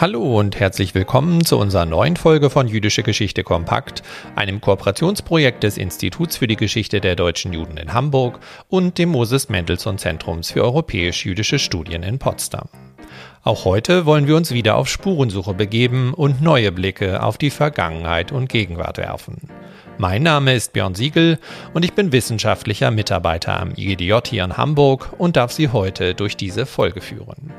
Hallo und herzlich willkommen zu unserer neuen Folge von Jüdische Geschichte Kompakt, einem Kooperationsprojekt des Instituts für die Geschichte der deutschen Juden in Hamburg und dem Moses Mendelssohn Zentrums für europäisch-jüdische Studien in Potsdam. Auch heute wollen wir uns wieder auf Spurensuche begeben und neue Blicke auf die Vergangenheit und Gegenwart werfen. Mein Name ist Björn Siegel und ich bin wissenschaftlicher Mitarbeiter am IGDJ hier in Hamburg und darf Sie heute durch diese Folge führen.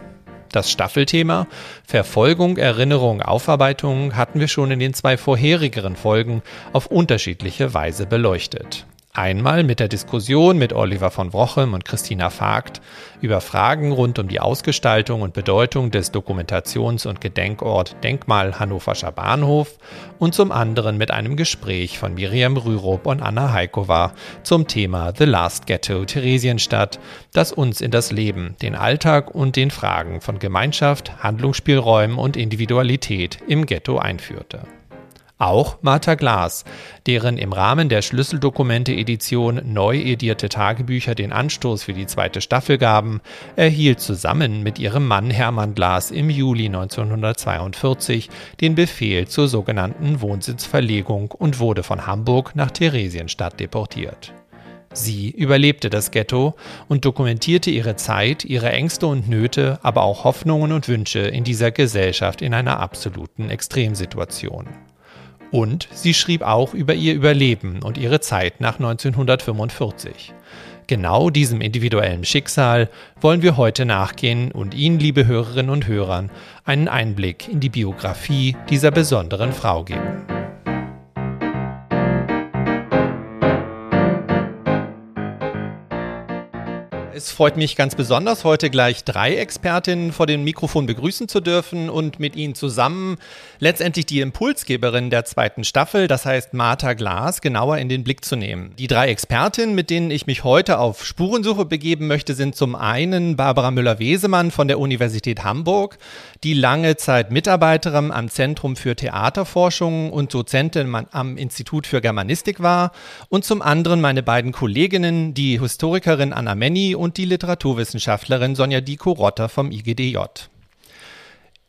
Das Staffelthema Verfolgung, Erinnerung, Aufarbeitung hatten wir schon in den zwei vorherigeren Folgen auf unterschiedliche Weise beleuchtet. Einmal mit der Diskussion mit Oliver von Wrochem und Christina Vogt über Fragen rund um die Ausgestaltung und Bedeutung des Dokumentations- und Gedenkort Denkmal Hannoverscher Bahnhof und zum anderen mit einem Gespräch von Miriam Rürup und Anna Heikova zum Thema The Last Ghetto Theresienstadt, das uns in das Leben, den Alltag und den Fragen von Gemeinschaft, Handlungsspielräumen und Individualität im Ghetto einführte. Auch Martha Glas, deren im Rahmen der Schlüsseldokumente-Edition neu edierte Tagebücher den Anstoß für die zweite Staffel gaben, erhielt zusammen mit ihrem Mann Hermann Glas im Juli 1942 den Befehl zur sogenannten Wohnsitzverlegung und wurde von Hamburg nach Theresienstadt deportiert. Sie überlebte das Ghetto und dokumentierte ihre Zeit, ihre Ängste und Nöte, aber auch Hoffnungen und Wünsche in dieser Gesellschaft in einer absoluten Extremsituation. Und sie schrieb auch über ihr Überleben und ihre Zeit nach 1945. Genau diesem individuellen Schicksal wollen wir heute nachgehen und Ihnen, liebe Hörerinnen und Hörer, einen Einblick in die Biografie dieser besonderen Frau geben. Es freut mich ganz besonders, heute gleich drei Expertinnen vor dem Mikrofon begrüßen zu dürfen und mit ihnen zusammen letztendlich die Impulsgeberin der zweiten Staffel, das heißt Martha Glas, genauer in den Blick zu nehmen. Die drei Expertinnen, mit denen ich mich heute auf Spurensuche begeben möchte, sind zum einen Barbara Müller-Wesemann von der Universität Hamburg, die lange Zeit Mitarbeiterin am Zentrum für Theaterforschung und Dozentin am Institut für Germanistik war und zum anderen meine beiden Kolleginnen, die Historikerin Anna Menny und die Literaturwissenschaftlerin Sonja Diko-Rotter vom IGDJ.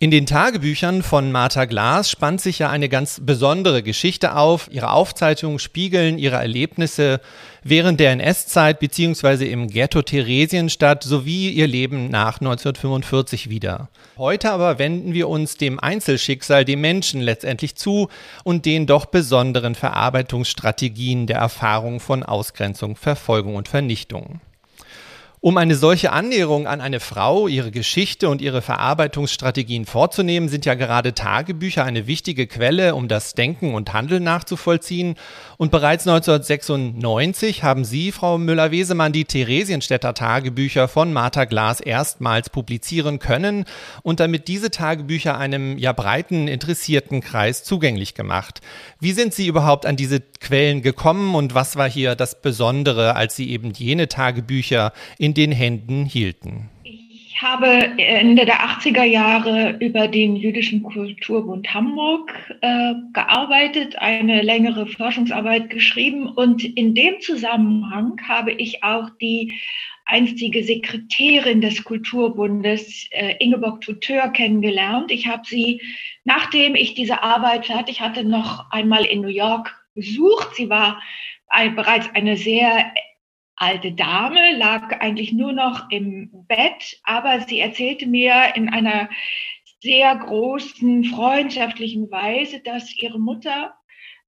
In den Tagebüchern von Martha Glas spannt sich ja eine ganz besondere Geschichte auf. Ihre Aufzeichnungen spiegeln ihre Erlebnisse während der NS-Zeit bzw. im Ghetto Theresienstadt sowie ihr Leben nach 1945 wieder. Heute aber wenden wir uns dem Einzelschicksal, dem Menschen letztendlich zu und den doch besonderen Verarbeitungsstrategien der Erfahrung von Ausgrenzung, Verfolgung und Vernichtung. Um eine solche Annäherung an eine Frau, ihre Geschichte und ihre Verarbeitungsstrategien vorzunehmen, sind ja gerade Tagebücher eine wichtige Quelle, um das Denken und Handeln nachzuvollziehen. Und bereits 1996 haben Sie, Frau Müller-Wesemann, die Theresienstädter Tagebücher von Martha Glas erstmals publizieren können und damit diese Tagebücher einem ja breiten interessierten Kreis zugänglich gemacht. Wie sind Sie überhaupt an diese Quellen gekommen und was war hier das Besondere, als Sie eben jene Tagebücher in den Händen hielten? Ich habe Ende der 80er Jahre über den Jüdischen Kulturbund Hamburg äh, gearbeitet, eine längere Forschungsarbeit geschrieben und in dem Zusammenhang habe ich auch die einstige Sekretärin des Kulturbundes, äh, Ingeborg Tuteur, kennengelernt. Ich habe sie, nachdem ich diese Arbeit fertig hatte, noch einmal in New York besucht. Sie war ein, bereits eine sehr alte Dame, lag eigentlich nur noch im Bett, aber sie erzählte mir in einer sehr großen freundschaftlichen Weise, dass ihre Mutter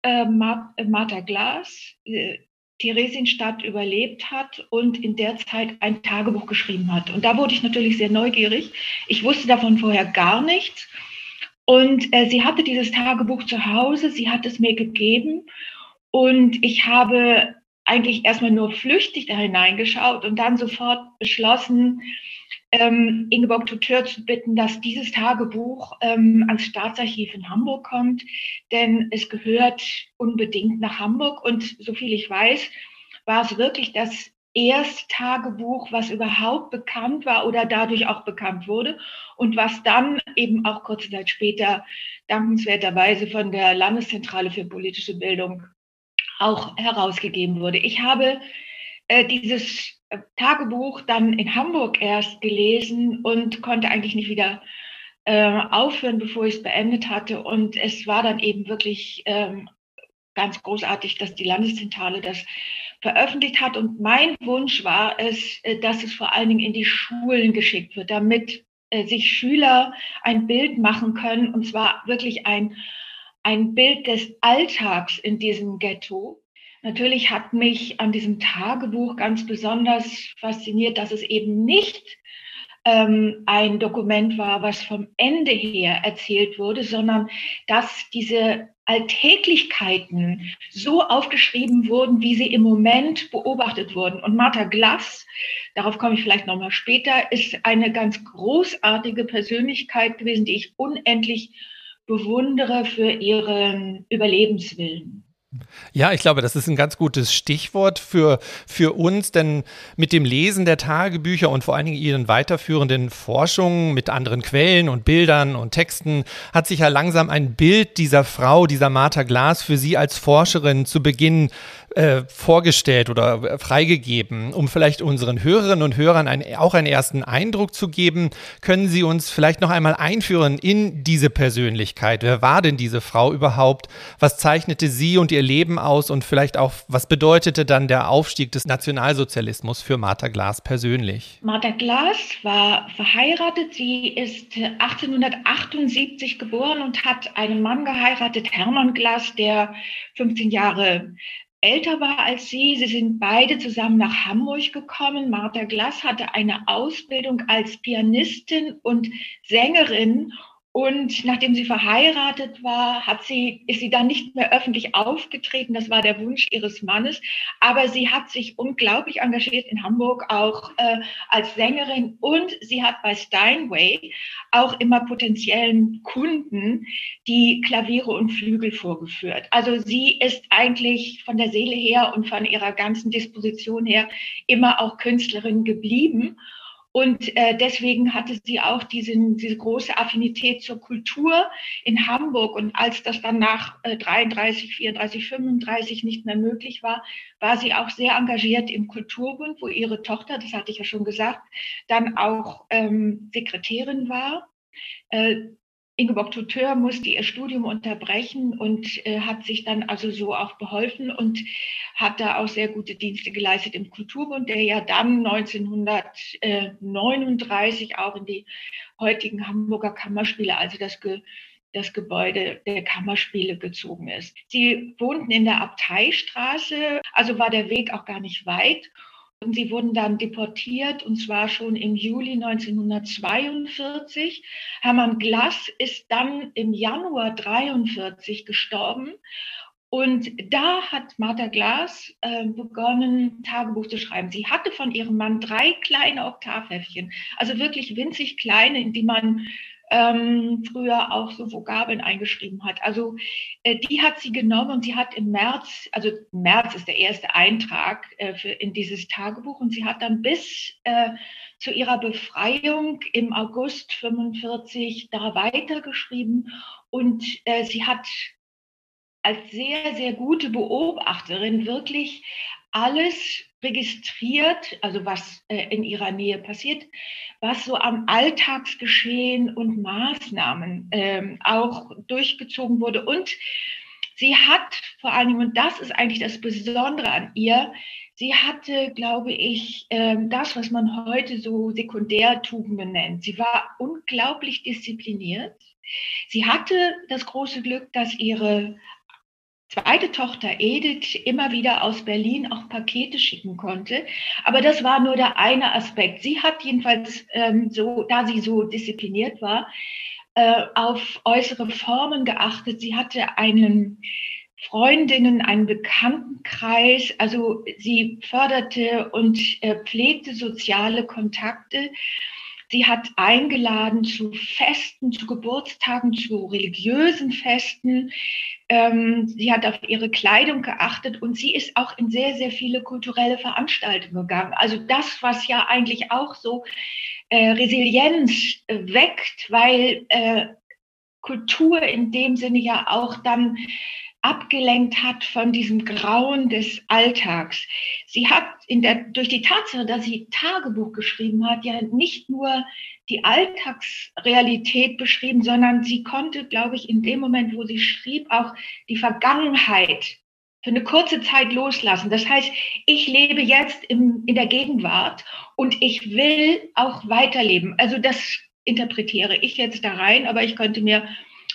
äh, Martha Glas äh, Theresienstadt überlebt hat und in der Zeit ein Tagebuch geschrieben hat. Und da wurde ich natürlich sehr neugierig. Ich wusste davon vorher gar nichts. Und äh, sie hatte dieses Tagebuch zu Hause, sie hat es mir gegeben. Und ich habe eigentlich erstmal nur flüchtig da hineingeschaut und dann sofort beschlossen, ähm, Ingeborg Tuteur zu bitten, dass dieses Tagebuch ähm, ans Staatsarchiv in Hamburg kommt, denn es gehört unbedingt nach Hamburg. Und soviel ich weiß, war es wirklich das erste Tagebuch, was überhaupt bekannt war oder dadurch auch bekannt wurde und was dann eben auch kurze Zeit später dankenswerterweise von der Landeszentrale für politische Bildung auch herausgegeben wurde. Ich habe äh, dieses äh, Tagebuch dann in Hamburg erst gelesen und konnte eigentlich nicht wieder äh, aufhören, bevor ich es beendet hatte. Und es war dann eben wirklich ähm, ganz großartig, dass die Landeszentrale das veröffentlicht hat. Und mein Wunsch war es, äh, dass es vor allen Dingen in die Schulen geschickt wird, damit äh, sich Schüler ein Bild machen können, und zwar wirklich ein, ein Bild des Alltags in diesem Ghetto. Natürlich hat mich an diesem Tagebuch ganz besonders fasziniert, dass es eben nicht ähm, ein Dokument war, was vom Ende her erzählt wurde, sondern dass diese Alltäglichkeiten so aufgeschrieben wurden, wie sie im Moment beobachtet wurden. Und Martha Glass, darauf komme ich vielleicht nochmal später, ist eine ganz großartige Persönlichkeit gewesen, die ich unendlich bewundere für ihren Überlebenswillen. Ja, ich glaube, das ist ein ganz gutes Stichwort für, für uns, denn mit dem Lesen der Tagebücher und vor allen Dingen ihren weiterführenden Forschungen mit anderen Quellen und Bildern und Texten hat sich ja langsam ein Bild dieser Frau, dieser Martha Glas für Sie als Forscherin zu Beginn äh, vorgestellt oder freigegeben. Um vielleicht unseren Hörerinnen und Hörern ein, auch einen ersten Eindruck zu geben, können Sie uns vielleicht noch einmal einführen in diese Persönlichkeit. Wer war denn diese Frau überhaupt? Was zeichnete sie und ihr Leben aus? Und vielleicht auch, was bedeutete dann der Aufstieg des Nationalsozialismus für Martha Glas persönlich? Martha Glas war verheiratet. Sie ist 1878 geboren und hat einen Mann geheiratet, Hermann Glas, der 15 Jahre älter war als sie. Sie sind beide zusammen nach Hamburg gekommen. Martha Glass hatte eine Ausbildung als Pianistin und Sängerin und nachdem sie verheiratet war, hat sie, ist sie dann nicht mehr öffentlich aufgetreten. Das war der Wunsch ihres Mannes. Aber sie hat sich unglaublich engagiert in Hamburg, auch äh, als Sängerin. Und sie hat bei Steinway auch immer potenziellen Kunden die Klaviere und Flügel vorgeführt. Also sie ist eigentlich von der Seele her und von ihrer ganzen Disposition her immer auch Künstlerin geblieben. Und äh, deswegen hatte sie auch diesen, diese große Affinität zur Kultur in Hamburg. Und als das dann nach äh, 33, 34, 35 nicht mehr möglich war, war sie auch sehr engagiert im Kulturbund, wo ihre Tochter, das hatte ich ja schon gesagt, dann auch ähm, Sekretärin war. Äh, Ingeborg Tuteur musste ihr Studium unterbrechen und äh, hat sich dann also so auch beholfen und hat da auch sehr gute Dienste geleistet im Kulturbund, der ja dann 1939 auch in die heutigen Hamburger Kammerspiele, also das Ge das Gebäude der Kammerspiele gezogen ist. Sie wohnten in der Abteistraße, also war der Weg auch gar nicht weit. Und sie wurden dann deportiert, und zwar schon im Juli 1942. Hermann Glass ist dann im Januar 1943 gestorben. Und da hat Martha Glass äh, begonnen, Tagebuch zu schreiben. Sie hatte von ihrem Mann drei kleine Oktavheftchen, also wirklich winzig kleine, in die man ähm, früher auch so Vokabeln eingeschrieben hat. Also äh, die hat sie genommen und sie hat im März, also März ist der erste Eintrag äh, für, in dieses Tagebuch und sie hat dann bis äh, zu ihrer Befreiung im August 45 da weitergeschrieben und äh, sie hat als sehr, sehr gute Beobachterin wirklich alles registriert, also was äh, in ihrer Nähe passiert, was so am Alltagsgeschehen und Maßnahmen ähm, auch durchgezogen wurde. Und sie hat vor allem, und das ist eigentlich das Besondere an ihr, sie hatte, glaube ich, ähm, das, was man heute so Sekundärtugenden nennt. Sie war unglaublich diszipliniert. Sie hatte das große Glück, dass ihre zweite Tochter Edith immer wieder aus Berlin auch Pakete schicken konnte. Aber das war nur der eine Aspekt. Sie hat jedenfalls ähm, so, da sie so diszipliniert war, äh, auf äußere Formen geachtet. Sie hatte einen Freundinnen, einen Bekanntenkreis. Also sie förderte und äh, pflegte soziale Kontakte. Sie hat eingeladen zu Festen, zu Geburtstagen, zu religiösen Festen. Ähm, sie hat auf ihre Kleidung geachtet und sie ist auch in sehr, sehr viele kulturelle Veranstaltungen gegangen. Also das, was ja eigentlich auch so äh, Resilienz äh, weckt, weil äh, Kultur in dem Sinne ja auch dann abgelenkt hat von diesem Grauen des Alltags. Sie hat in der, durch die Tatsache, dass sie Tagebuch geschrieben hat, ja nicht nur die Alltagsrealität beschrieben, sondern sie konnte, glaube ich, in dem Moment, wo sie schrieb, auch die Vergangenheit für eine kurze Zeit loslassen. Das heißt, ich lebe jetzt im, in der Gegenwart und ich will auch weiterleben. Also das interpretiere ich jetzt da rein, aber ich könnte mir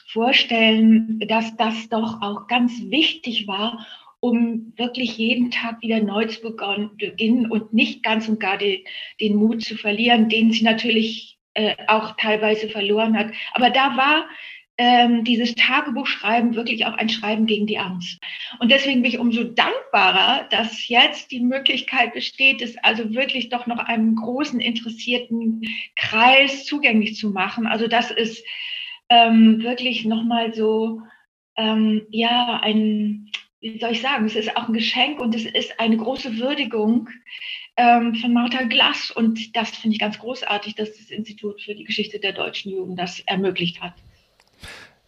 vorstellen, dass das doch auch ganz wichtig war, um wirklich jeden Tag wieder neu zu beginnen und nicht ganz und gar den, den Mut zu verlieren, den sie natürlich äh, auch teilweise verloren hat. Aber da war ähm, dieses Tagebuchschreiben wirklich auch ein Schreiben gegen die Angst. Und deswegen bin ich umso dankbarer, dass jetzt die Möglichkeit besteht, es also wirklich doch noch einem großen interessierten Kreis zugänglich zu machen. Also das ist ähm, wirklich nochmal so, ähm, ja, ein, wie soll ich sagen, es ist auch ein Geschenk und es ist eine große Würdigung ähm, von Martha Glass. Und das finde ich ganz großartig, dass das Institut für die Geschichte der deutschen Jugend das ermöglicht hat.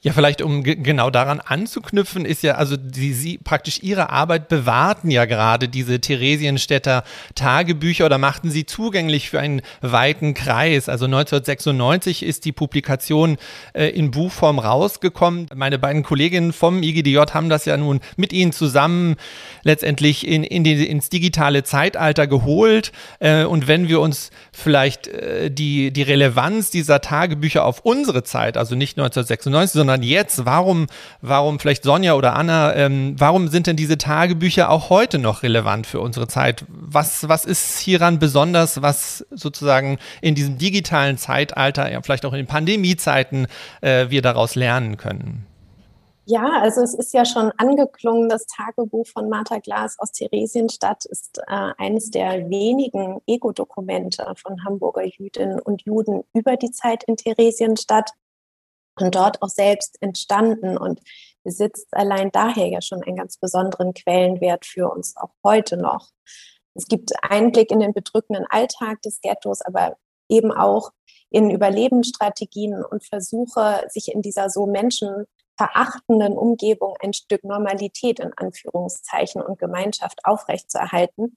Ja, vielleicht um genau daran anzuknüpfen, ist ja, also die, sie praktisch ihre Arbeit bewahrten ja gerade diese Theresienstädter Tagebücher oder machten sie zugänglich für einen weiten Kreis. Also 1996 ist die Publikation äh, in Buchform rausgekommen. Meine beiden Kolleginnen vom IGDJ haben das ja nun mit ihnen zusammen letztendlich in, in die, ins digitale Zeitalter geholt. Äh, und wenn wir uns vielleicht äh, die, die Relevanz dieser Tagebücher auf unsere Zeit, also nicht 1996, sondern sondern jetzt. Warum, warum vielleicht Sonja oder Anna, ähm, warum sind denn diese Tagebücher auch heute noch relevant für unsere Zeit? Was, was ist hieran besonders, was sozusagen in diesem digitalen Zeitalter, ja, vielleicht auch in den Pandemiezeiten, äh, wir daraus lernen können? Ja, also es ist ja schon angeklungen, das Tagebuch von Martha Glas aus Theresienstadt ist äh, eines der wenigen Ego-Dokumente von Hamburger Jüdinnen und Juden über die Zeit in Theresienstadt und dort auch selbst entstanden und besitzt allein daher ja schon einen ganz besonderen Quellenwert für uns auch heute noch. Es gibt Einblick in den bedrückenden Alltag des Ghettos, aber eben auch in Überlebensstrategien und Versuche, sich in dieser so menschenverachtenden Umgebung ein Stück Normalität in Anführungszeichen und Gemeinschaft aufrechtzuerhalten.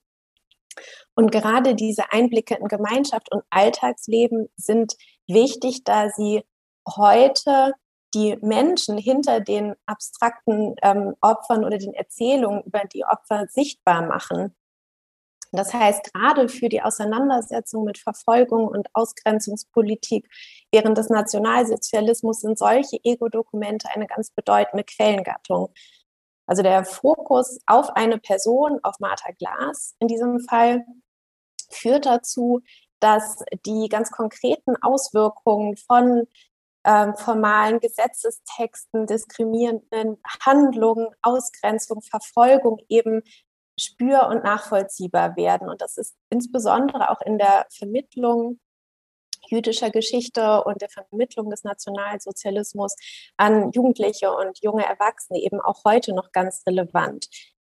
Und gerade diese Einblicke in Gemeinschaft und Alltagsleben sind wichtig, da sie heute die Menschen hinter den abstrakten ähm, Opfern oder den Erzählungen über die Opfer sichtbar machen. Das heißt, gerade für die Auseinandersetzung mit Verfolgung und Ausgrenzungspolitik während des Nationalsozialismus sind solche Ego-Dokumente eine ganz bedeutende Quellengattung. Also der Fokus auf eine Person, auf Martha Glas in diesem Fall, führt dazu, dass die ganz konkreten Auswirkungen von ähm, formalen Gesetzestexten, diskriminierenden Handlungen, Ausgrenzung, Verfolgung eben spür- und nachvollziehbar werden. Und das ist insbesondere auch in der Vermittlung jüdischer Geschichte und der Vermittlung des Nationalsozialismus an Jugendliche und junge Erwachsene eben auch heute noch ganz relevant.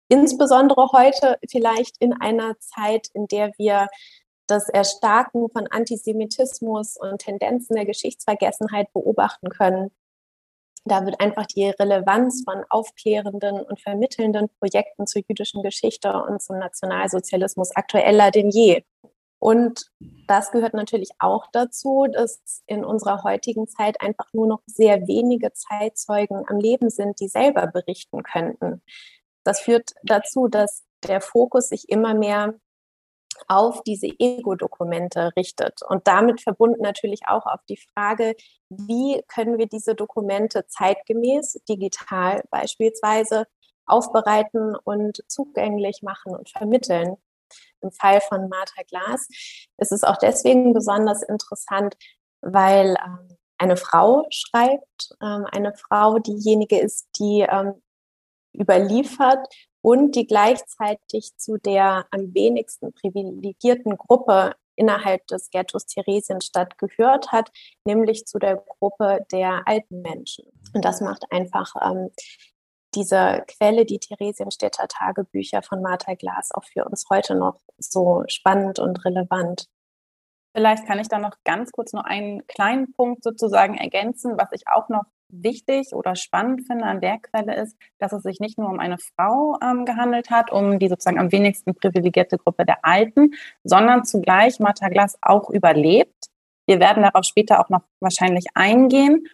Insbesondere heute vielleicht in einer Zeit, in der wir das Erstarken von Antisemitismus und Tendenzen der Geschichtsvergessenheit beobachten können. Da wird einfach die Relevanz von aufklärenden und vermittelnden Projekten zur jüdischen Geschichte und zum Nationalsozialismus aktueller denn je. Und das gehört natürlich auch dazu, dass in unserer heutigen Zeit einfach nur noch sehr wenige Zeitzeugen am Leben sind, die selber berichten könnten. Das führt dazu, dass der Fokus sich immer mehr auf diese Ego-Dokumente richtet und damit verbunden natürlich auch auf die Frage, wie können wir diese Dokumente zeitgemäß, digital beispielsweise, aufbereiten und zugänglich machen und vermitteln. Im Fall von Martha Glas ist es auch deswegen besonders interessant, weil ähm, eine Frau schreibt, ähm, eine Frau diejenige ist, die ähm, überliefert und die gleichzeitig zu der am wenigsten privilegierten Gruppe innerhalb des Ghettos Theresienstadt gehört hat, nämlich zu der Gruppe der alten Menschen. Und das macht einfach ähm, diese Quelle, die Theresienstädter Tagebücher von Martha Glas, auch für uns heute noch so spannend und relevant. Vielleicht kann ich da noch ganz kurz noch einen kleinen Punkt sozusagen ergänzen, was ich auch noch wichtig oder spannend finde an der Quelle ist, dass es sich nicht nur um eine Frau ähm, gehandelt hat, um die sozusagen am wenigsten privilegierte Gruppe der Alten, sondern zugleich Martha Glass auch überlebt. Wir werden darauf später auch noch wahrscheinlich eingehen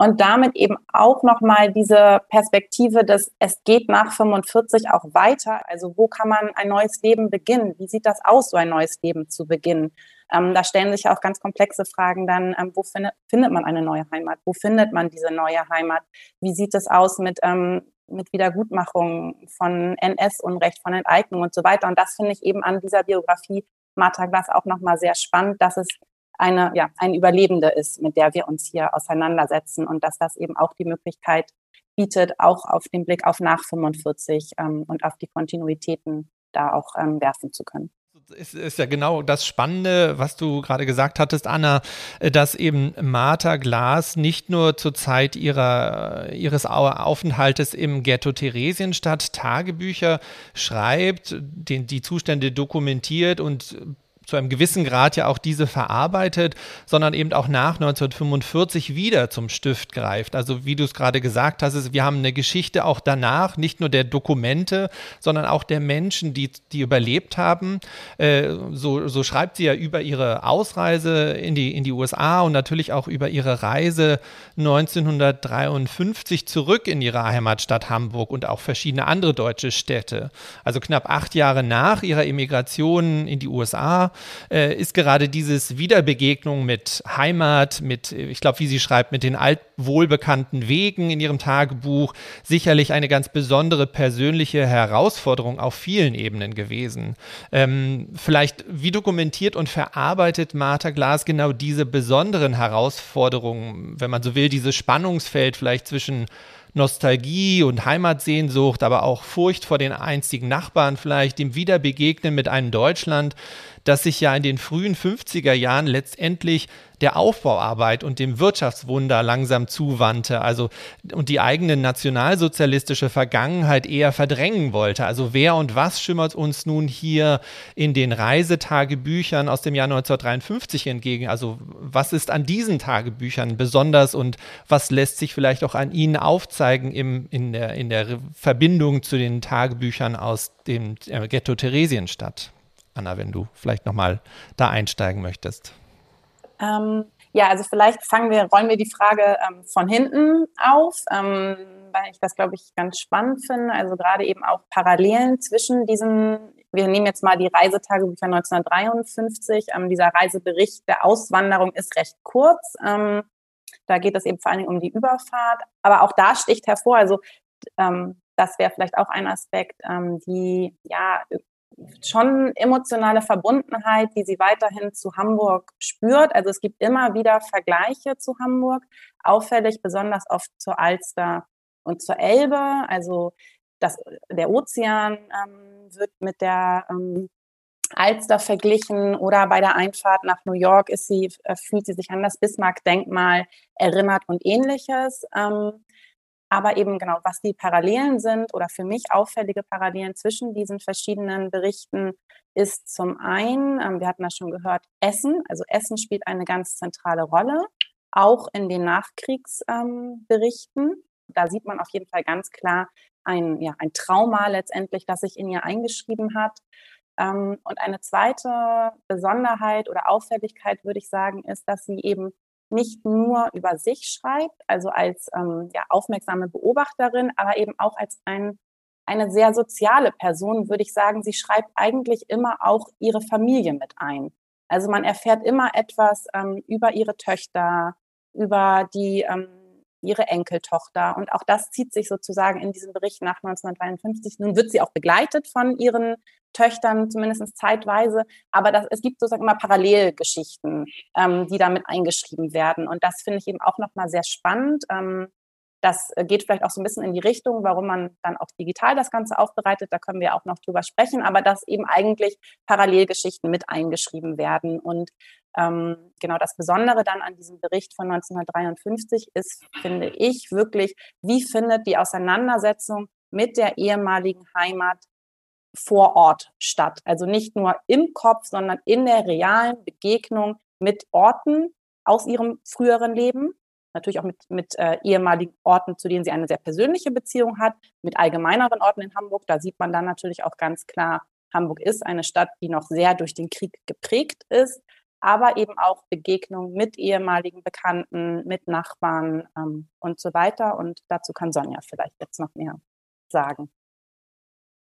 und damit eben auch nochmal diese Perspektive, dass es geht nach 45 auch weiter. Also wo kann man ein neues Leben beginnen? Wie sieht das aus, so ein neues Leben zu beginnen? Ähm, da stellen sich auch ganz komplexe Fragen dann, ähm, wo findet, findet man eine neue Heimat? Wo findet man diese neue Heimat? Wie sieht es aus mit, ähm, mit Wiedergutmachung von NS-Unrecht, von Enteignung und so weiter? Und das finde ich eben an dieser Biografie Martha Glass auch nochmal sehr spannend, dass es eine, ja, ein Überlebende ist, mit der wir uns hier auseinandersetzen und dass das eben auch die Möglichkeit bietet, auch auf den Blick auf nach 45 ähm, und auf die Kontinuitäten da auch ähm, werfen zu können. Ist, ist ja genau das Spannende, was du gerade gesagt hattest, Anna, dass eben Martha Glas nicht nur zur Zeit ihrer, ihres Aufenthaltes im Ghetto Theresienstadt Tagebücher schreibt, den, die Zustände dokumentiert und zu einem gewissen Grad ja auch diese verarbeitet, sondern eben auch nach 1945 wieder zum Stift greift. Also wie du es gerade gesagt hast, wir haben eine Geschichte auch danach, nicht nur der Dokumente, sondern auch der Menschen, die, die überlebt haben. Äh, so, so schreibt sie ja über ihre Ausreise in die, in die USA und natürlich auch über ihre Reise 1953 zurück in ihre Heimatstadt Hamburg und auch verschiedene andere deutsche Städte. Also knapp acht Jahre nach ihrer Emigration in die USA äh, ist gerade dieses Wiederbegegnung mit Heimat, mit, ich glaube, wie sie schreibt, mit den altwohlbekannten Wegen in ihrem Tagebuch sicherlich eine ganz besondere persönliche Herausforderung auf vielen Ebenen gewesen. Ähm, vielleicht, wie dokumentiert und verarbeitet Martha Glas genau diese besonderen Herausforderungen, wenn man so will, dieses Spannungsfeld vielleicht zwischen Nostalgie und Heimatsehnsucht, aber auch Furcht vor den einstigen Nachbarn vielleicht, dem Wiederbegegnen mit einem Deutschland, das sich ja in den frühen 50er Jahren letztendlich der Aufbauarbeit und dem Wirtschaftswunder langsam zuwandte, also und die eigene nationalsozialistische Vergangenheit eher verdrängen wollte. Also wer und was schimmert uns nun hier in den Reisetagebüchern aus dem Jahr 1953 entgegen? Also was ist an diesen Tagebüchern besonders und was lässt sich vielleicht auch an ihnen aufzeigen im, in, der, in der Verbindung zu den Tagebüchern aus dem äh, Ghetto Theresienstadt? Anna, wenn du vielleicht nochmal da einsteigen möchtest. Ähm, ja, also vielleicht fangen wir, rollen wir die Frage ähm, von hinten auf, ähm, weil ich das, glaube ich, ganz spannend finde. Also gerade eben auch Parallelen zwischen diesen, wir nehmen jetzt mal die Reisetagebücher 1953. Ähm, dieser Reisebericht der Auswanderung ist recht kurz. Ähm, da geht es eben vor allen Dingen um die Überfahrt. Aber auch da sticht hervor, also ähm, das wäre vielleicht auch ein Aspekt, die ja schon emotionale Verbundenheit, die sie weiterhin zu Hamburg spürt. Also es gibt immer wieder Vergleiche zu Hamburg, auffällig besonders oft zur Alster und zur Elbe. Also das, der Ozean ähm, wird mit der ähm, Alster verglichen oder bei der Einfahrt nach New York ist sie, äh, fühlt sie sich an das Bismarck-Denkmal erinnert und ähnliches. Ähm, aber eben genau, was die Parallelen sind oder für mich auffällige Parallelen zwischen diesen verschiedenen Berichten ist zum einen, ähm, wir hatten das schon gehört, Essen. Also Essen spielt eine ganz zentrale Rolle, auch in den Nachkriegsberichten. Ähm, da sieht man auf jeden Fall ganz klar ein, ja, ein Trauma letztendlich, das sich in ihr eingeschrieben hat. Ähm, und eine zweite Besonderheit oder Auffälligkeit, würde ich sagen, ist, dass sie eben nicht nur über sich schreibt, also als ähm, ja, aufmerksame Beobachterin, aber eben auch als ein, eine sehr soziale Person, würde ich sagen. Sie schreibt eigentlich immer auch ihre Familie mit ein. Also man erfährt immer etwas ähm, über ihre Töchter, über die ähm, ihre Enkeltochter. Und auch das zieht sich sozusagen in diesem Bericht nach 1953. Nun wird sie auch begleitet von ihren Töchtern, zumindest zeitweise. Aber das, es gibt sozusagen immer Parallelgeschichten, ähm, die damit eingeschrieben werden. Und das finde ich eben auch nochmal sehr spannend. Ähm, das geht vielleicht auch so ein bisschen in die Richtung, warum man dann auch digital das Ganze aufbereitet. Da können wir auch noch drüber sprechen, aber dass eben eigentlich Parallelgeschichten mit eingeschrieben werden. Und ähm, genau das Besondere dann an diesem Bericht von 1953 ist, finde ich, wirklich, wie findet die Auseinandersetzung mit der ehemaligen Heimat vor Ort statt. Also nicht nur im Kopf, sondern in der realen Begegnung mit Orten aus ihrem früheren Leben natürlich auch mit, mit äh, ehemaligen Orten, zu denen sie eine sehr persönliche Beziehung hat, mit allgemeineren Orten in Hamburg. Da sieht man dann natürlich auch ganz klar, Hamburg ist eine Stadt, die noch sehr durch den Krieg geprägt ist, aber eben auch Begegnungen mit ehemaligen Bekannten, mit Nachbarn ähm, und so weiter. Und dazu kann Sonja vielleicht jetzt noch mehr sagen.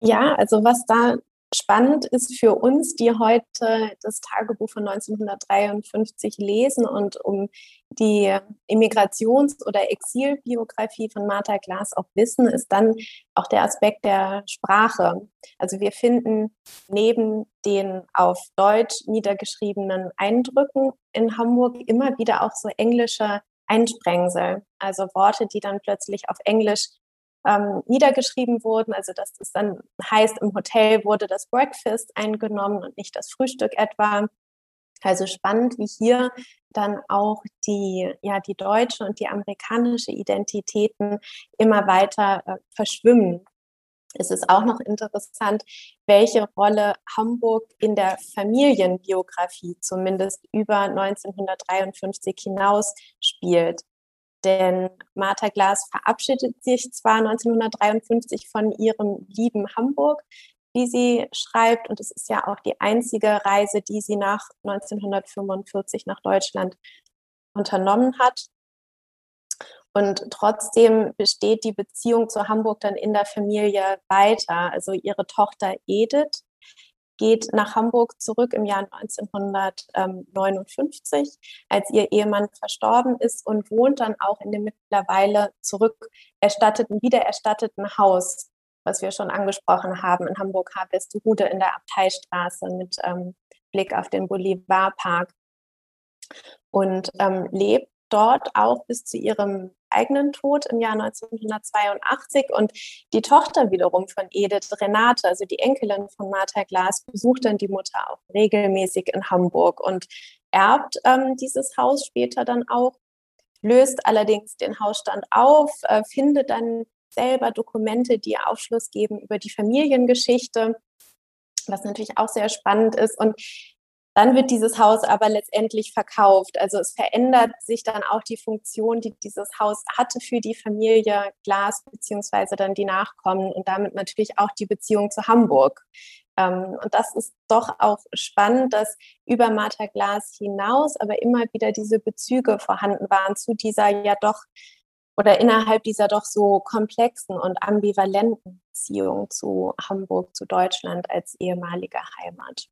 Ja, also was da spannend ist für uns, die heute das Tagebuch von 1953 lesen und um die Immigrations- oder Exilbiografie von Martha Glass auch wissen, ist dann auch der Aspekt der Sprache. Also wir finden neben den auf Deutsch niedergeschriebenen Eindrücken in Hamburg immer wieder auch so englische Einsprengsel, also Worte, die dann plötzlich auf Englisch ähm, niedergeschrieben wurden. Also dass das dann heißt, im Hotel wurde das Breakfast eingenommen und nicht das Frühstück etwa. Also spannend, wie hier dann auch die, ja, die deutsche und die amerikanische Identitäten immer weiter äh, verschwimmen. Es ist auch noch interessant, welche Rolle Hamburg in der Familienbiografie zumindest über 1953 hinaus spielt. Denn Martha Glass verabschiedet sich zwar 1953 von ihrem lieben Hamburg, wie sie schreibt, und es ist ja auch die einzige Reise, die sie nach 1945 nach Deutschland unternommen hat. Und trotzdem besteht die Beziehung zu Hamburg dann in der Familie weiter. Also ihre Tochter Edith geht nach Hamburg zurück im Jahr 1959, als ihr Ehemann verstorben ist und wohnt dann auch in dem mittlerweile zurückerstatteten, wiedererstatteten Haus, was wir schon angesprochen haben, in Hamburg-Harvestehude in der Abteistraße mit ähm, Blick auf den Boulevardpark und ähm, lebt dort auch bis zu ihrem eigenen Tod im Jahr 1982. Und die Tochter wiederum von Edith, Renate, also die Enkelin von Martha Glas, besucht dann die Mutter auch regelmäßig in Hamburg und erbt ähm, dieses Haus später dann auch, löst allerdings den Hausstand auf, äh, findet dann selber Dokumente, die Aufschluss geben über die Familiengeschichte, was natürlich auch sehr spannend ist. Und dann wird dieses Haus aber letztendlich verkauft. Also es verändert sich dann auch die Funktion, die dieses Haus hatte für die Familie Glas beziehungsweise dann die Nachkommen und damit natürlich auch die Beziehung zu Hamburg. Ähm, und das ist doch auch spannend, dass über Martha Glas hinaus aber immer wieder diese Bezüge vorhanden waren zu dieser ja doch oder innerhalb dieser doch so komplexen und ambivalenten Beziehung zu Hamburg, zu Deutschland als ehemalige Heimat.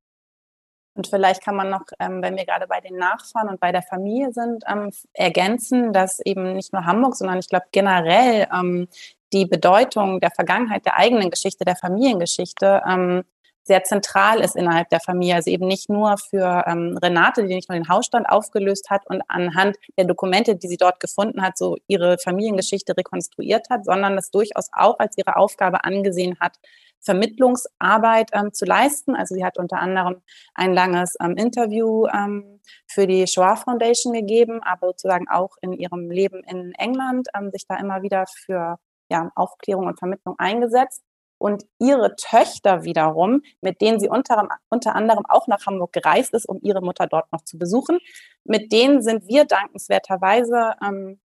Und vielleicht kann man noch, ähm, wenn wir gerade bei den Nachfahren und bei der Familie sind, ähm, ergänzen, dass eben nicht nur Hamburg, sondern ich glaube generell ähm, die Bedeutung der Vergangenheit, der eigenen Geschichte, der Familiengeschichte ähm, sehr zentral ist innerhalb der Familie. Also eben nicht nur für ähm, Renate, die nicht nur den Hausstand aufgelöst hat und anhand der Dokumente, die sie dort gefunden hat, so ihre Familiengeschichte rekonstruiert hat, sondern das durchaus auch als ihre Aufgabe angesehen hat, Vermittlungsarbeit ähm, zu leisten. Also sie hat unter anderem ein langes ähm, Interview ähm, für die Shoah Foundation gegeben, aber sozusagen auch in ihrem Leben in England ähm, sich da immer wieder für ja, Aufklärung und Vermittlung eingesetzt. Und ihre Töchter wiederum, mit denen sie unter, unter anderem auch nach Hamburg gereist ist, um ihre Mutter dort noch zu besuchen, mit denen sind wir dankenswerterweise ähm,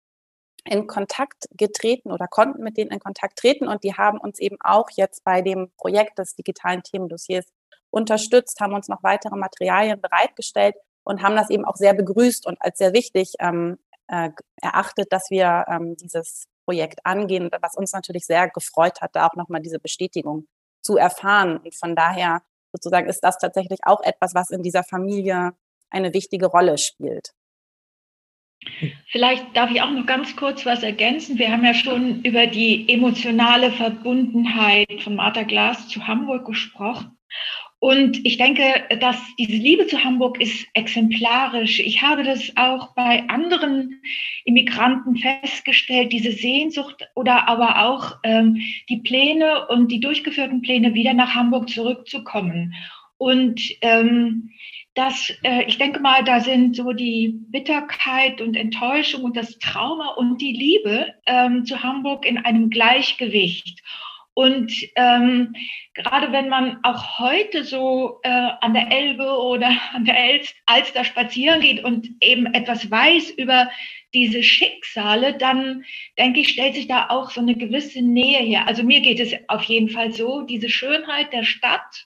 in Kontakt getreten oder konnten mit denen in Kontakt treten. Und die haben uns eben auch jetzt bei dem Projekt des digitalen Themendossiers unterstützt, haben uns noch weitere Materialien bereitgestellt und haben das eben auch sehr begrüßt und als sehr wichtig ähm, äh, erachtet, dass wir ähm, dieses Projekt angehen, was uns natürlich sehr gefreut hat, da auch nochmal diese Bestätigung zu erfahren. Und von daher sozusagen ist das tatsächlich auch etwas, was in dieser Familie eine wichtige Rolle spielt. Vielleicht darf ich auch noch ganz kurz was ergänzen. Wir haben ja schon über die emotionale Verbundenheit von Martha Glas zu Hamburg gesprochen. Und ich denke, dass diese Liebe zu Hamburg ist exemplarisch. Ich habe das auch bei anderen Immigranten festgestellt, diese Sehnsucht oder aber auch ähm, die Pläne und die durchgeführten Pläne, wieder nach Hamburg zurückzukommen. Und ähm, das, äh, ich denke mal, da sind so die Bitterkeit und Enttäuschung und das Trauma und die Liebe ähm, zu Hamburg in einem Gleichgewicht. Und ähm, gerade wenn man auch heute so äh, an der Elbe oder an der Alster spazieren geht und eben etwas weiß über diese Schicksale, dann denke ich, stellt sich da auch so eine gewisse Nähe her. Also mir geht es auf jeden Fall so, diese Schönheit der Stadt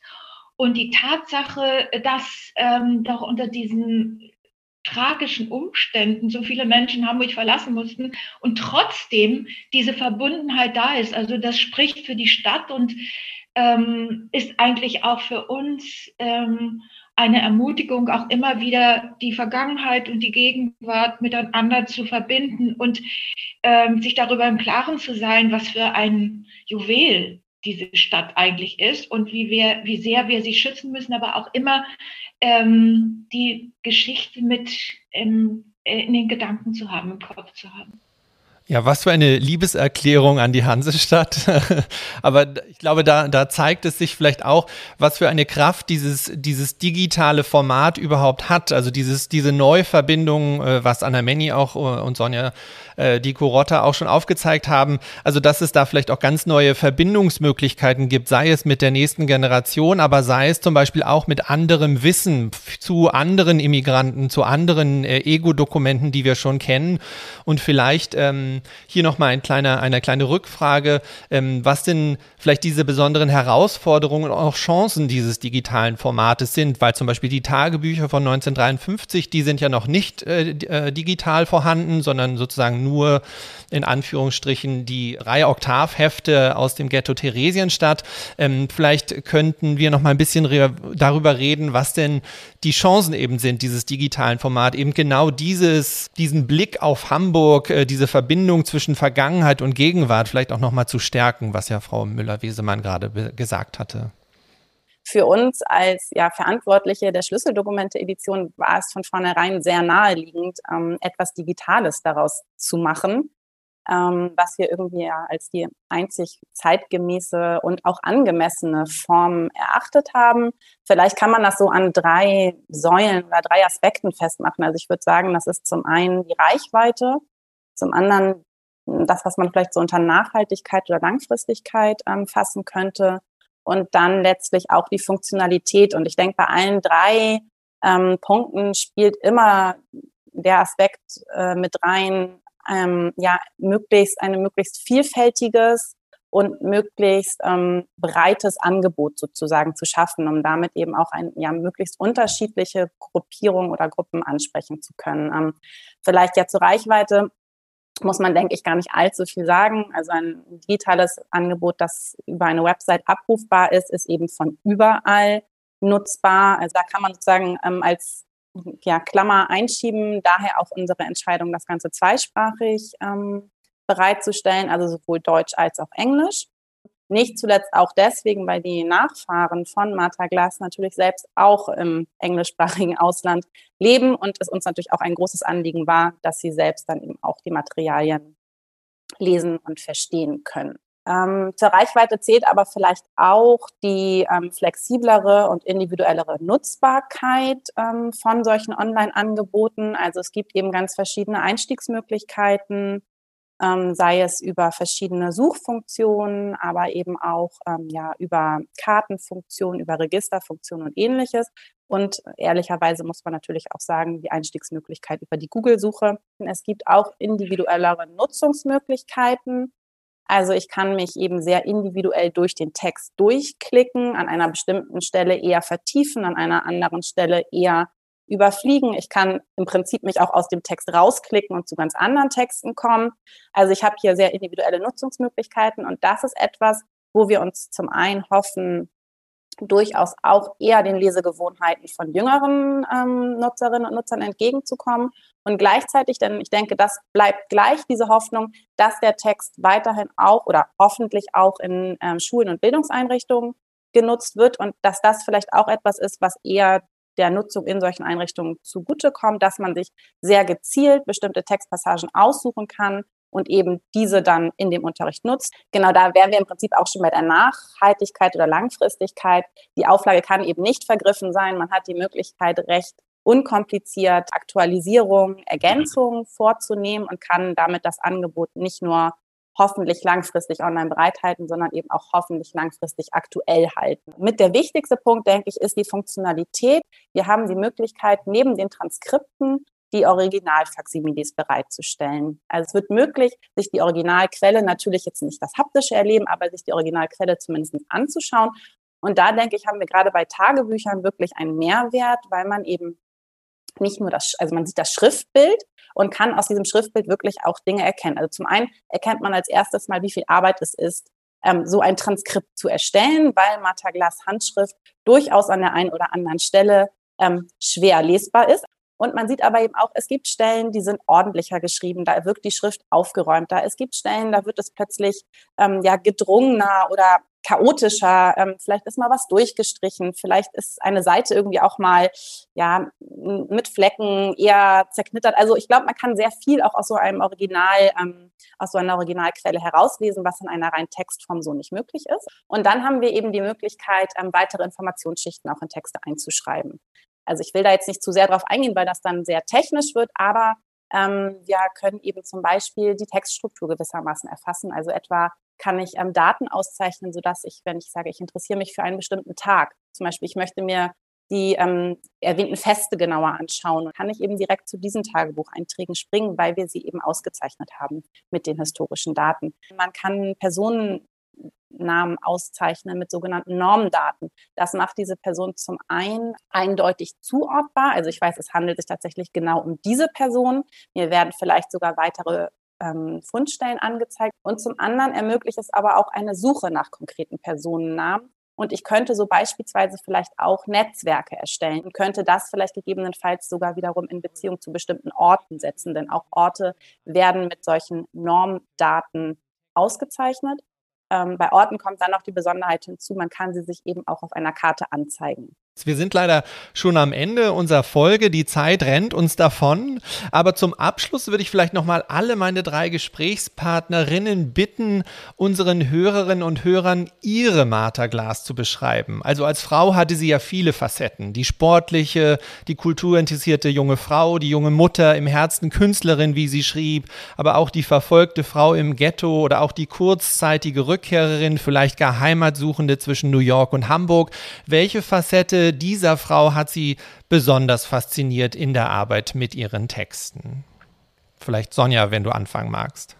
und die Tatsache, dass ähm, doch unter diesen tragischen Umständen so viele Menschen Hamburg verlassen mussten und trotzdem diese Verbundenheit da ist. Also das spricht für die Stadt und ähm, ist eigentlich auch für uns ähm, eine Ermutigung, auch immer wieder die Vergangenheit und die Gegenwart miteinander zu verbinden und ähm, sich darüber im Klaren zu sein, was für ein Juwel diese Stadt eigentlich ist und wie wir, wie sehr wir sie schützen müssen, aber auch immer ähm, die Geschichte mit ähm, in den Gedanken zu haben, im Kopf zu haben. Ja, was für eine Liebeserklärung an die Hansestadt. Aber ich glaube, da, da zeigt es sich vielleicht auch, was für eine Kraft dieses, dieses digitale Format überhaupt hat. Also dieses, diese Neuverbindung, äh, was Anna Menny auch äh, und Sonja äh, die Kurotta auch schon aufgezeigt haben. Also, dass es da vielleicht auch ganz neue Verbindungsmöglichkeiten gibt, sei es mit der nächsten Generation, aber sei es zum Beispiel auch mit anderem Wissen zu anderen Immigranten, zu anderen äh, Ego-Dokumenten, die wir schon kennen. Und vielleicht ähm, hier nochmal ein kleiner, eine kleine Rückfrage, ähm, was denn vielleicht diese besonderen Herausforderungen und auch Chancen dieses digitalen Formates sind, weil zum Beispiel die Tagebücher von 1953, die sind ja noch nicht äh, äh, digital vorhanden, sondern sozusagen nur in Anführungsstrichen die Reihe Oktavhefte aus dem Ghetto Theresienstadt. Ähm, vielleicht könnten wir noch mal ein bisschen darüber reden, was denn die Chancen eben sind dieses digitalen Format, eben genau dieses, diesen Blick auf Hamburg, äh, diese Verbindung zwischen Vergangenheit und Gegenwart vielleicht auch noch mal zu stärken, was ja Frau Müller-Wesemann gerade gesagt hatte für uns als ja, Verantwortliche der Schlüsseldokumente-Edition war es von vornherein sehr naheliegend, ähm, etwas Digitales daraus zu machen, ähm, was wir irgendwie ja als die einzig zeitgemäße und auch angemessene Form erachtet haben. Vielleicht kann man das so an drei Säulen oder drei Aspekten festmachen. Also ich würde sagen, das ist zum einen die Reichweite, zum anderen das, was man vielleicht so unter Nachhaltigkeit oder Langfristigkeit ähm, fassen könnte und dann letztlich auch die Funktionalität. Und ich denke, bei allen drei ähm, Punkten spielt immer der Aspekt äh, mit rein, ähm, ja, möglichst eine möglichst vielfältiges und möglichst ähm, breites Angebot sozusagen zu schaffen, um damit eben auch ein ja möglichst unterschiedliche Gruppierungen oder Gruppen ansprechen zu können. Ähm, vielleicht ja zur Reichweite muss man, denke ich, gar nicht allzu viel sagen. Also ein digitales Angebot, das über eine Website abrufbar ist, ist eben von überall nutzbar. Also da kann man sozusagen ähm, als ja, Klammer einschieben, daher auch unsere Entscheidung, das Ganze zweisprachig ähm, bereitzustellen, also sowohl Deutsch als auch Englisch. Nicht zuletzt auch deswegen, weil die Nachfahren von Martha Glass natürlich selbst auch im englischsprachigen Ausland leben und es uns natürlich auch ein großes Anliegen war, dass sie selbst dann eben auch die Materialien lesen und verstehen können. Ähm, zur Reichweite zählt aber vielleicht auch die ähm, flexiblere und individuellere Nutzbarkeit ähm, von solchen Online-Angeboten. Also es gibt eben ganz verschiedene Einstiegsmöglichkeiten, ähm, sei es über verschiedene Suchfunktionen, aber eben auch ähm, ja über Kartenfunktionen, über Registerfunktionen und ähnliches. Und ehrlicherweise muss man natürlich auch sagen, die Einstiegsmöglichkeit über die Google-Suche. Es gibt auch individuellere Nutzungsmöglichkeiten. Also ich kann mich eben sehr individuell durch den Text durchklicken, an einer bestimmten Stelle eher vertiefen, an einer anderen Stelle eher überfliegen. Ich kann im Prinzip mich auch aus dem Text rausklicken und zu ganz anderen Texten kommen. Also ich habe hier sehr individuelle Nutzungsmöglichkeiten und das ist etwas, wo wir uns zum einen hoffen, durchaus auch eher den Lesegewohnheiten von jüngeren ähm, Nutzerinnen und Nutzern entgegenzukommen. Und gleichzeitig, denn ich denke, das bleibt gleich, diese Hoffnung, dass der Text weiterhin auch oder hoffentlich auch in ähm, Schulen und Bildungseinrichtungen genutzt wird und dass das vielleicht auch etwas ist, was eher der Nutzung in solchen Einrichtungen zugutekommt, dass man sich sehr gezielt bestimmte Textpassagen aussuchen kann und eben diese dann in dem Unterricht nutzt. Genau da wären wir im Prinzip auch schon bei der Nachhaltigkeit oder Langfristigkeit. Die Auflage kann eben nicht vergriffen sein. Man hat die Möglichkeit, recht unkompliziert Aktualisierung, Ergänzungen vorzunehmen und kann damit das Angebot nicht nur hoffentlich langfristig online bereithalten, sondern eben auch hoffentlich langfristig aktuell halten. Mit der wichtigste Punkt, denke ich, ist die Funktionalität. Wir haben die Möglichkeit, neben den Transkripten die Originalfaximilis bereitzustellen. Also es wird möglich, sich die Originalquelle, natürlich jetzt nicht das haptische Erleben, aber sich die Originalquelle zumindest anzuschauen. Und da denke ich, haben wir gerade bei Tagebüchern wirklich einen Mehrwert, weil man eben nicht nur das, also man sieht das Schriftbild und kann aus diesem Schriftbild wirklich auch Dinge erkennen. Also zum einen erkennt man als erstes mal, wie viel Arbeit es ist, ähm, so ein Transkript zu erstellen, weil Martha Glass Handschrift durchaus an der einen oder anderen Stelle ähm, schwer lesbar ist. Und man sieht aber eben auch, es gibt Stellen, die sind ordentlicher geschrieben, da wirkt die Schrift aufgeräumter. Es gibt Stellen, da wird es plötzlich ähm, ja gedrungener oder chaotischer. Ähm, vielleicht ist mal was durchgestrichen. Vielleicht ist eine Seite irgendwie auch mal ja mit Flecken eher zerknittert. Also ich glaube, man kann sehr viel auch aus so einem Original, ähm, aus so einer Originalquelle herauslesen, was in einer reinen Textform so nicht möglich ist. Und dann haben wir eben die Möglichkeit, ähm, weitere Informationsschichten auch in Texte einzuschreiben. Also ich will da jetzt nicht zu sehr drauf eingehen, weil das dann sehr technisch wird, aber ähm, wir können eben zum Beispiel die Textstruktur gewissermaßen erfassen. Also etwa kann ich ähm, Daten auszeichnen, sodass ich, wenn ich sage, ich interessiere mich für einen bestimmten Tag, zum Beispiel, ich möchte mir die ähm, erwähnten Feste genauer anschauen, kann ich eben direkt zu diesen Tagebucheinträgen springen, weil wir sie eben ausgezeichnet haben mit den historischen Daten. Man kann Personen Namen auszeichnen mit sogenannten Normdaten. Das macht diese Person zum einen eindeutig zuordbar. Also ich weiß, es handelt sich tatsächlich genau um diese Person. Mir werden vielleicht sogar weitere ähm, Fundstellen angezeigt. Und zum anderen ermöglicht es aber auch eine Suche nach konkreten Personennamen. Und ich könnte so beispielsweise vielleicht auch Netzwerke erstellen und könnte das vielleicht gegebenenfalls sogar wiederum in Beziehung zu bestimmten Orten setzen. Denn auch Orte werden mit solchen Normdaten ausgezeichnet. Ähm, bei Orten kommt dann noch die Besonderheit hinzu, man kann sie sich eben auch auf einer Karte anzeigen. Wir sind leider schon am Ende unserer Folge. Die Zeit rennt uns davon. Aber zum Abschluss würde ich vielleicht nochmal alle meine drei Gesprächspartnerinnen bitten, unseren Hörerinnen und Hörern ihre Martha Glas zu beschreiben. Also als Frau hatte sie ja viele Facetten. Die sportliche, die kulturinteressierte junge Frau, die junge Mutter, im Herzen Künstlerin, wie sie schrieb, aber auch die verfolgte Frau im Ghetto oder auch die kurzzeitige Rückkehrerin, vielleicht gar Heimatsuchende zwischen New York und Hamburg. Welche Facette dieser Frau hat sie besonders fasziniert in der Arbeit mit ihren Texten? Vielleicht Sonja, wenn du anfangen magst.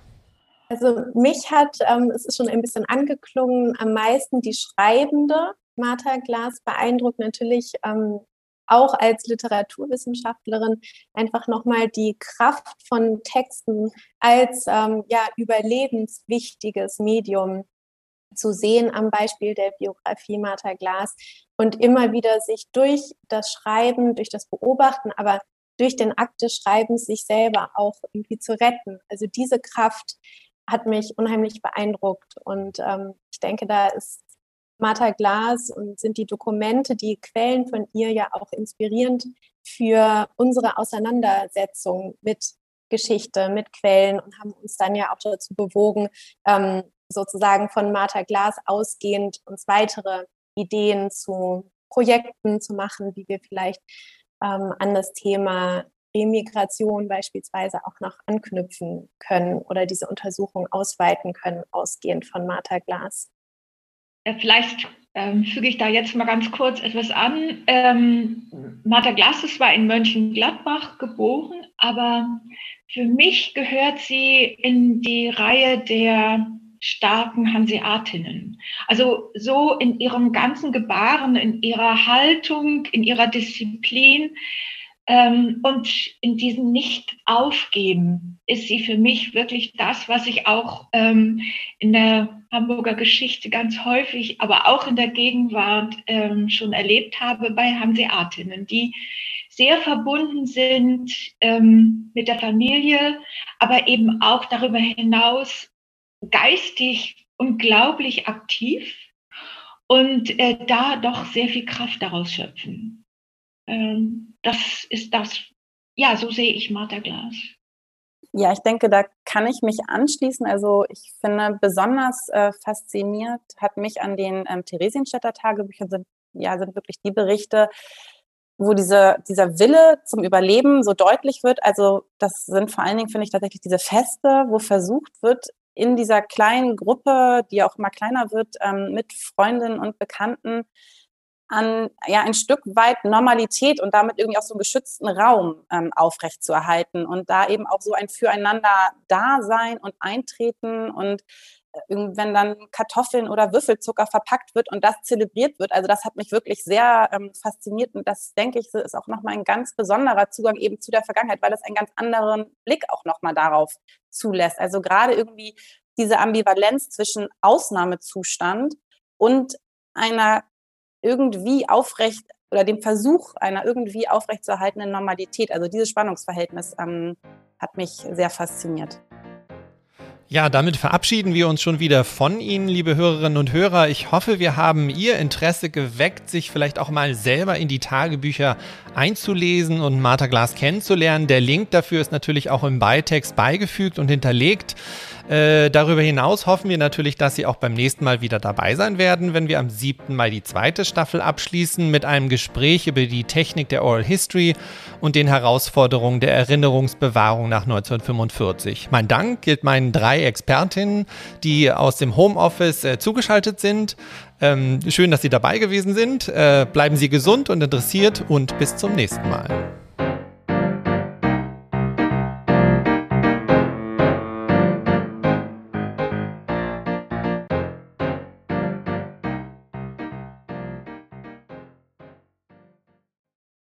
Also mich hat, ähm, es ist schon ein bisschen angeklungen, am meisten die schreibende Martha Glas beeindruckt natürlich ähm, auch als Literaturwissenschaftlerin einfach nochmal die Kraft von Texten als ähm, ja, überlebenswichtiges Medium zu sehen am Beispiel der Biografie Martha Glas und immer wieder sich durch das Schreiben, durch das Beobachten, aber durch den Akt des Schreibens sich selber auch irgendwie zu retten. Also diese Kraft hat mich unheimlich beeindruckt und ähm, ich denke, da ist Martha Glas und sind die Dokumente, die Quellen von ihr ja auch inspirierend für unsere Auseinandersetzung mit Geschichte, mit Quellen und haben uns dann ja auch dazu bewogen, ähm, sozusagen von Martha Glas ausgehend uns weitere Ideen zu Projekten zu machen, wie wir vielleicht ähm, an das Thema Remigration beispielsweise auch noch anknüpfen können oder diese Untersuchung ausweiten können, ausgehend von Martha Glas. Vielleicht ähm, füge ich da jetzt mal ganz kurz etwas an. Ähm, Martha Glas ist zwar in Mönchengladbach geboren, aber für mich gehört sie in die Reihe der starken Hanseatinnen. Also so in ihrem ganzen Gebaren, in ihrer Haltung, in ihrer Disziplin ähm, und in diesem Nicht-Aufgeben ist sie für mich wirklich das, was ich auch ähm, in der Hamburger Geschichte ganz häufig, aber auch in der Gegenwart ähm, schon erlebt habe bei Hanseatinnen, die sehr verbunden sind ähm, mit der Familie, aber eben auch darüber hinaus geistig unglaublich aktiv und äh, da doch sehr viel Kraft daraus schöpfen. Ähm, das ist das, ja, so sehe ich Martha Glas. Ja, ich denke, da kann ich mich anschließen. Also ich finde besonders äh, fasziniert hat mich an den ähm, Theresienstädter Tagebüchern sind ja sind wirklich die Berichte, wo diese, dieser Wille zum Überleben so deutlich wird. Also das sind vor allen Dingen, finde ich, tatsächlich diese Feste, wo versucht wird, in dieser kleinen Gruppe, die auch immer kleiner wird, ähm, mit Freundinnen und Bekannten an ja ein Stück weit Normalität und damit irgendwie auch so einen geschützten Raum ähm, aufrechtzuerhalten und da eben auch so ein Füreinander Dasein und Eintreten und wenn dann Kartoffeln oder Würfelzucker verpackt wird und das zelebriert wird. Also das hat mich wirklich sehr ähm, fasziniert und das denke ich ist auch nochmal ein ganz besonderer Zugang eben zu der Vergangenheit, weil es einen ganz anderen Blick auch nochmal darauf zulässt. Also gerade irgendwie diese Ambivalenz zwischen Ausnahmezustand und einer irgendwie aufrecht oder dem Versuch einer irgendwie aufrechtzuerhaltenen Normalität. Also dieses Spannungsverhältnis ähm, hat mich sehr fasziniert. Ja, damit verabschieden wir uns schon wieder von Ihnen, liebe Hörerinnen und Hörer. Ich hoffe, wir haben Ihr Interesse geweckt, sich vielleicht auch mal selber in die Tagebücher einzulesen und Martha Glas kennenzulernen. Der Link dafür ist natürlich auch im Beitext beigefügt und hinterlegt. Äh, darüber hinaus hoffen wir natürlich, dass Sie auch beim nächsten Mal wieder dabei sein werden, wenn wir am 7. Mai die zweite Staffel abschließen mit einem Gespräch über die Technik der Oral History und den Herausforderungen der Erinnerungsbewahrung nach 1945. Mein Dank gilt meinen drei Expertinnen, die aus dem Homeoffice äh, zugeschaltet sind. Ähm, schön, dass Sie dabei gewesen sind. Äh, bleiben Sie gesund und interessiert und bis zum nächsten Mal.